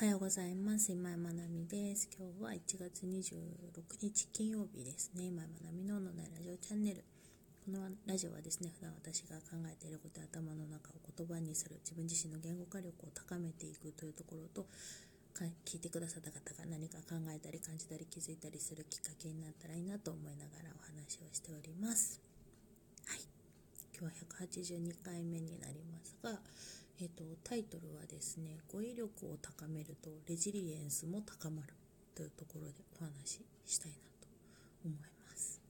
おはようございます。今井まなみです。今日は1月26日金曜日ですね。今井まなみのオンラインラジオチャンネル。このラジオはですね普段私が考えていることや頭の中を言葉にする。自分自身の言語化力を高めていくというところと聞いてくださった方が何か考えたり感じたり気づいたりするきっかけになったらいいなと思いながらお話をしております。はい。今日は182回目になりますがえーと、タイトルはですね語彙力を高めるとレジリエンスも高まるというところでお話ししたいなと思います、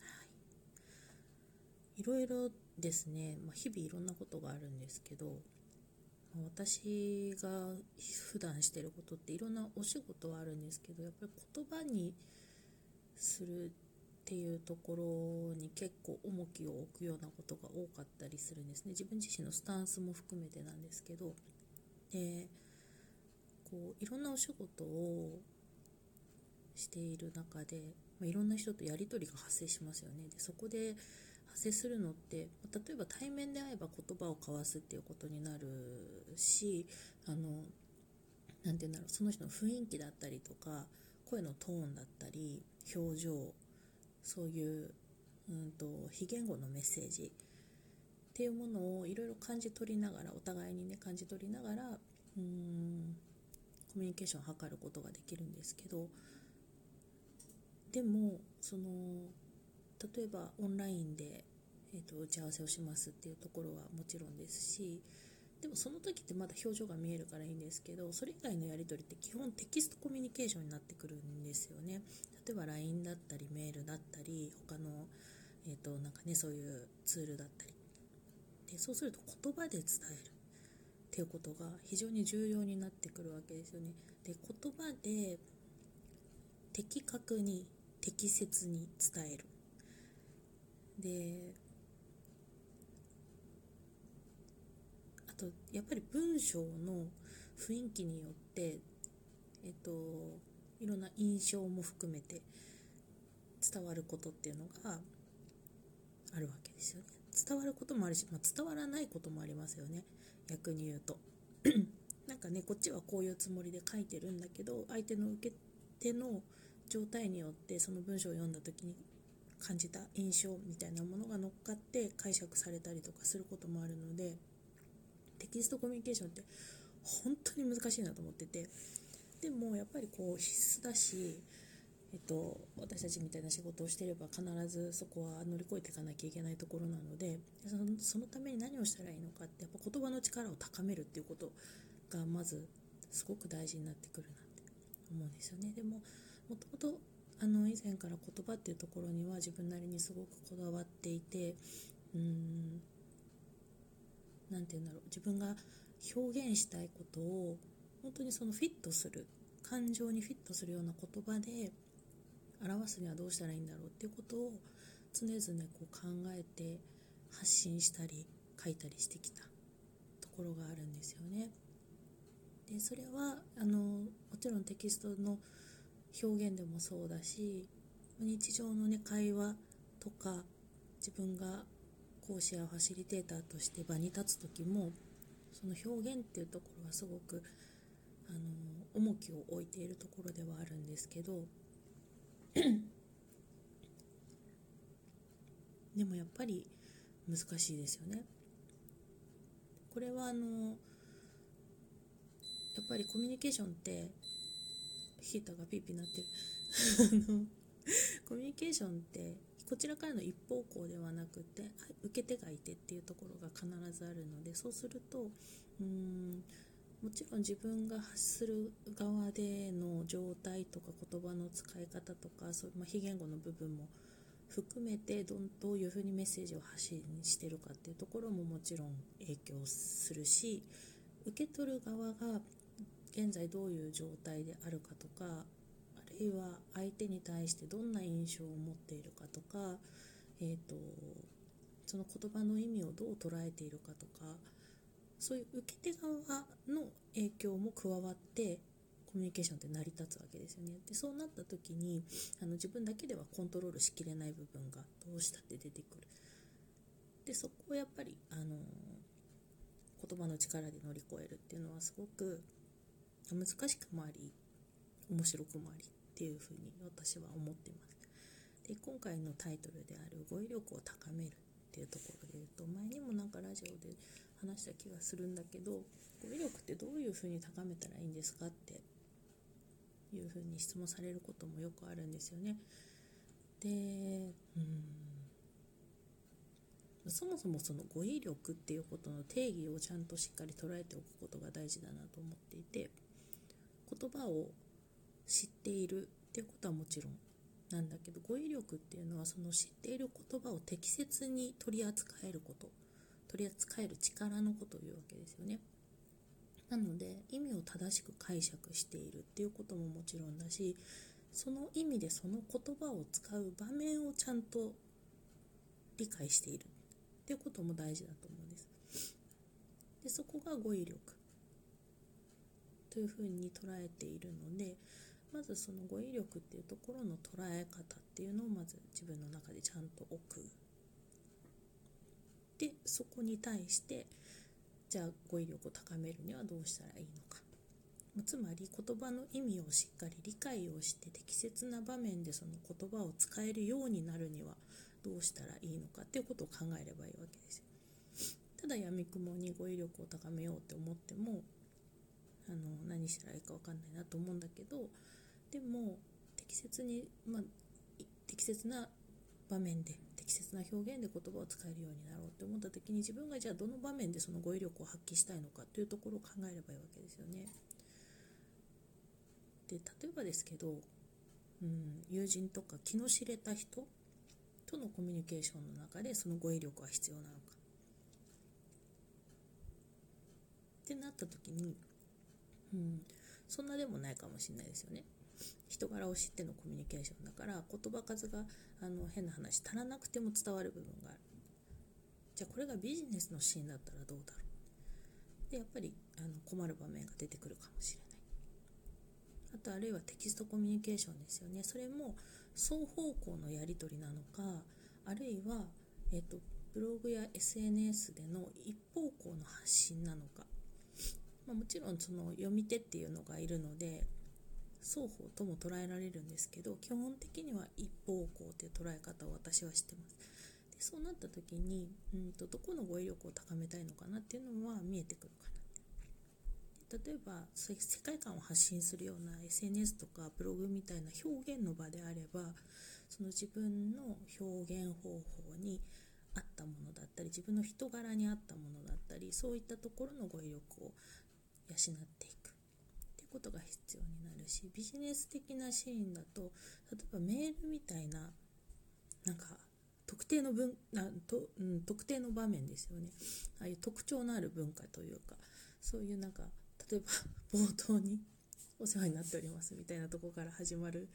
はい、いろいろですね、まあ、日々いろんなことがあるんですけど私が普段してることっていろんなお仕事はあるんですけどやっぱり言葉にするっていうところに結構重きを置くようなことが多かったりするんですね。自分自身のスタンスも含めてなんですけど。でこういろんなお仕事をしている中で、まあ、いろんな人とやり取りが発生しますよね。でそこで発生するのってま例えば対面で会えば言葉を交わすっていうことになるしあのなて言うんだろうその人の雰囲気だったりとか声のトーンだったり表情そういう、うんと、非言語のメッセージっていうものをいろいろ感じ取りながらお互いにね感じ取りながらうんコミュニケーションを図ることができるんですけどでもその例えばオンラインで、えー、と打ち合わせをしますっていうところはもちろんですしでもその時ってまだ表情が見えるからいいんですけどそれ以外のやり取りって基本テキストコミュニケーションになってくるんですよね。例えば LINE だったりメールだったり他の、えーとなんかね、そういうツールだったり。でそうすると言葉で伝えるっていうことが非常に重要になってくるわけですよね。で言葉で的確に適切に伝える。であとやっぱり文章の雰囲気によってえっといろんな印象も含めて伝わることっていうのがあるわけですよね。伝わることもあるし、まあ、伝わらないこともありますよね。逆に言うと。なんかねこっちはこういうつもりで書いてるんだけど相手の受け手の状態によってその文章を読んだ時に感じた印象みたいなものが乗っかって解釈されたりとかすることもあるのでテキストコミュニケーションって本当に難しいなと思っててでもやっぱりこう必須だし、えっと、私たちみたいな仕事をしてれば必ずそこは乗り越えていかなきゃいけないところなのでそのそのために何をしたらいいのかってやっぱ言葉の力を高めるっていうことがまずすごく大事になってくるなって思うんですよね。でももともとあの以前から言葉っていうところには自分なりにすごくこだわっていてうん何て言うんだろう自分が表現したいことを本当にそのフィットする感情にフィットするような言葉で表すにはどうしたらいいんだろうっていうことを常々こう考えて発信したり書いたりしてきたところがあるんですよね。でそれはあのもちろんテキストの表現でもそうだし日常のね会話とか自分が講師やファシリテーターとして場に立つ時もその表現っていうところはすごくあの重きを置いているところではあるんですけど でもやっぱり難しいですよね。これはあのやっぱりコミュニケーションってヒーターがピーピーなってる コミュニケーションってこちらからの一方向ではなくて受け手がいてっていうところが必ずあるのでそうするとうんもちろん自分が発する側での状態とか言葉の使い方とかそう、まあ、非言語の部分も含めてどどういうふうにメッセージを発信してるかっていうところももちろん影響するし受け取る側が現在どういう状態であるかとかるいは相手に対してどんな印象を持っているかとか、えーとその言葉の意味をどう捉えているかとかそういう受け手側の影響も加わってコミュニケーションって成り立つわけですよね。でそうなった時にあの自分だけではコントロールしきれない部分がどうしたって出てくる。でそこをやっぱりあの言葉の力で乗り越えるっていうのはすごく難しくもあり面白くもありっていうふうに私は思ってますで今回のタイトルである語彙力を高めるっていうところで言うと前にもなんかラジオで話した気がするんだけど語彙力ってどういうふうに高めたらいいんですかっていうふうに質問されることもよくあるんですよね。でうんそもそもその語彙力っていうことの定義をちゃんとしっかり捉えておくことが大事だなと思っていて言葉を知っているっていうことはもちろんなんだけど語彙力っていうのはその知っている言葉を適切に取り扱えること取り扱える力のことを言うわけですよね。なので意味を正しく解釈しているっていうことももちろんだしその意味でその言葉を使う場面をちゃんと理解しているっていうことも大事だと思うんです。でそこが語彙力というふうに捉えているのでまずその語彙力っていうところの捉え方っていうのをまず自分の中でちゃんと置く。でそこに対してじゃあ語彙力を高めるにはどうしたらいいのか。つまり言葉の意味をしっかり理解をして適切な場面でその言葉を使えるようになるにはどうしたらいいのかっていうことを考えればいいわけですよ。ただやみくもに語彙力を高めようって思ってもあの何したらいいか分かんないなと思うんだけどでも適切に、まあ、適切な場面で適切な表現で言葉を使えるようになろうって思った時に自分がじゃあどの場面でその語彙力を発揮したいのかというところを考えればいいわけですよね。で例えばですけど、うん、友人とか気の知れた人とのコミュニケーションの中でその語彙力は必要なのか。ってなった時に、うん、そんなでもないかもしれないですよね。人柄を知ってのコミュニケーションだから言葉数があの変な話足らなくても伝わる部分がある。じゃあこれがビジネスのシーンだったらどうだろう。でやっぱりあの困る場面が出てくるかもしれない。あとあるいはテキストコミュニケーションですよね。それも双方向のやり取りなのかあるいは、えっと、ブログや SNS での一方向の発信なのか、まあ、もちろんその読み手っていうのがいるので双方とも捉えられるんですけど基本的には一方向という捉え方を私はしてます。でそうなった時にうんとどこの語彙力を高めたいのかなっていうのは見えてくるかなって。例えば世界観を発信するような SNS とかブログみたいな表現の場であればその自分の表現方法に合ったものだったり自分の人柄に合ったものだったりそういったところの語彙力を養っていく。ことが必要になるしビジネス的なシーンだと例えばメールみたいななんか特定の文なと、うん、特定の場面ですよね。ああいう特徴のある文化というかそういうなんか例えば冒頭に「お世話になっております」みたいなとこから始まる、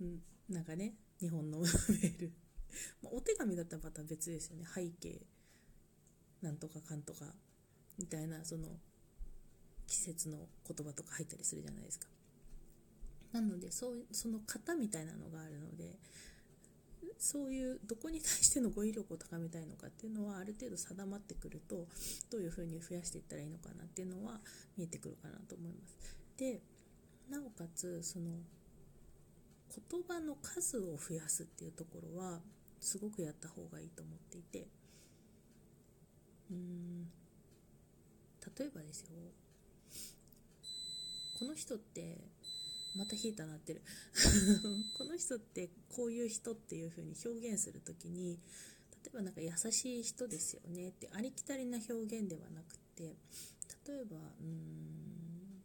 うん、なんかね日本のメール、ま、お手紙だったらまた別ですよね。背景なんとかかんとかみたいなその季節の言葉とか入ったりするじゃないですか。なのでそうその型みたいなのがあるのでそういうどこに対しての語彙力を高めたいのかっていうのはある程度定まってくるとどういうふうに増やしていったらいいのかなっていうのは見えてくるかなと思います。でなおかつその言葉の数を増やすっていうところはすごくやった方がいいと思っていてうーん例えばですよこの人ってまたヒーター鳴ってる。この人ってこういう人っていう風に表現する時に例えばなんか優しい人ですよねってありきたりな表現ではなくて例えばうーん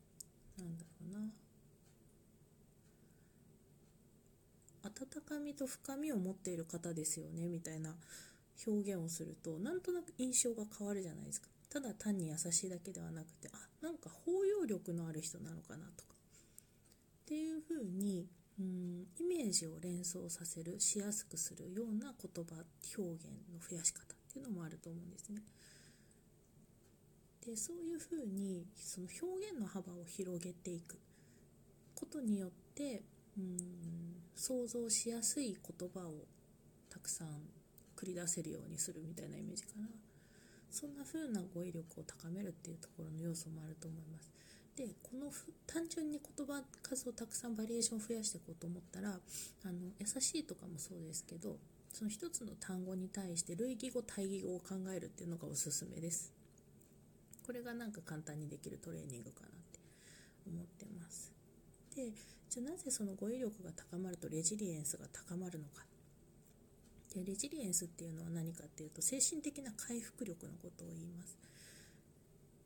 なんだろうな。温かみと深みを持っている方ですよねみたいな表現をするとなんとなく印象が変わるじゃないですか。ただ単に優しいだけではなくてあなんか包容力のある人なのかなとかっていうふうにうんイメージを連想させるしやすくするような言葉表現の増やし方っていうのもあると思うんですね。でそういうふうにその表現の幅を広げていくことによってうん想像しやすい言葉をたくさん繰り出せるようにするみたいなイメージかな。そんな風な語彙力を高めるっていうところの要素もあると思います。でこの単純に言葉数をたくさんバリエーションを増やしていこうと思ったらあの優しいとかもそうですけどその一つの単語に対して類義語対義語を考えるっていうのがおすすめです。これがなんか簡単にできるトレーニングかなって思ってます。でじゃあなぜその語彙力が高まるとレジリエンスが高まるのか。でレジリエンスっていうのは何かっていうと精神的な回復力のことを言います。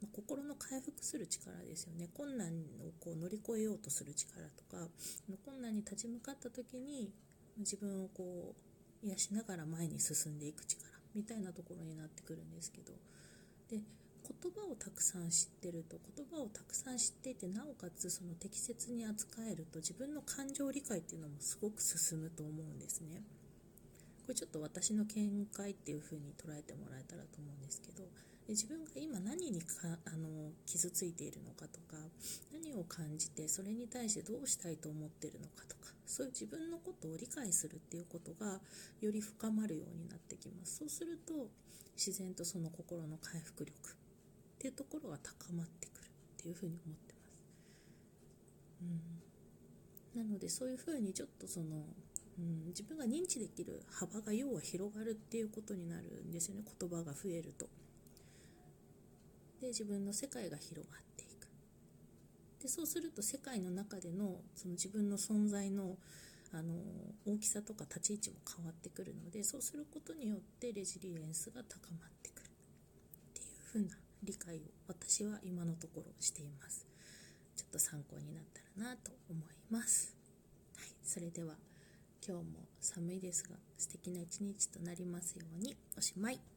ま、心の回復する力ですよね。困難をこう乗り越えようとする力とか困難に立ち向かった時に自分をこう癒しながら前に進んでいく力みたいなところになってくるんですけど。で言葉をたくさん知ってると言葉をたくさん知っていてなおかつその適切に扱えると自分の感情理解っていうのもすごく進むと思うんですね。これちょっと私の見解っていう風に捉えてもらえたらと思うんですけど。自分が今何にかあの傷ついているのかとか何を感じてそれに対してどうしたいと思ってるのかとかそういう自分のことを理解するっていうことがより深まるようになってきます。そうすると自然とその心の回復力っていうところが高まってくるっていうふうに思ってます、うん、なのでそういうふうにちょっとそのうん、自分が認知できる幅が要は広がるっていうことになるんですよね。言葉が増えると。で自分の世界が広がっていく。でそうすると世界の中でのその自分の存在のあの大きさとか立ち位置も変わってくるのでそうすることによってレジリエンスが高まってくるっていう風な理解を私は今のところしています。ちょっと参考になったらなと思います。はい。それでは今日も寒いですが素敵な一日となりますようにおしまい。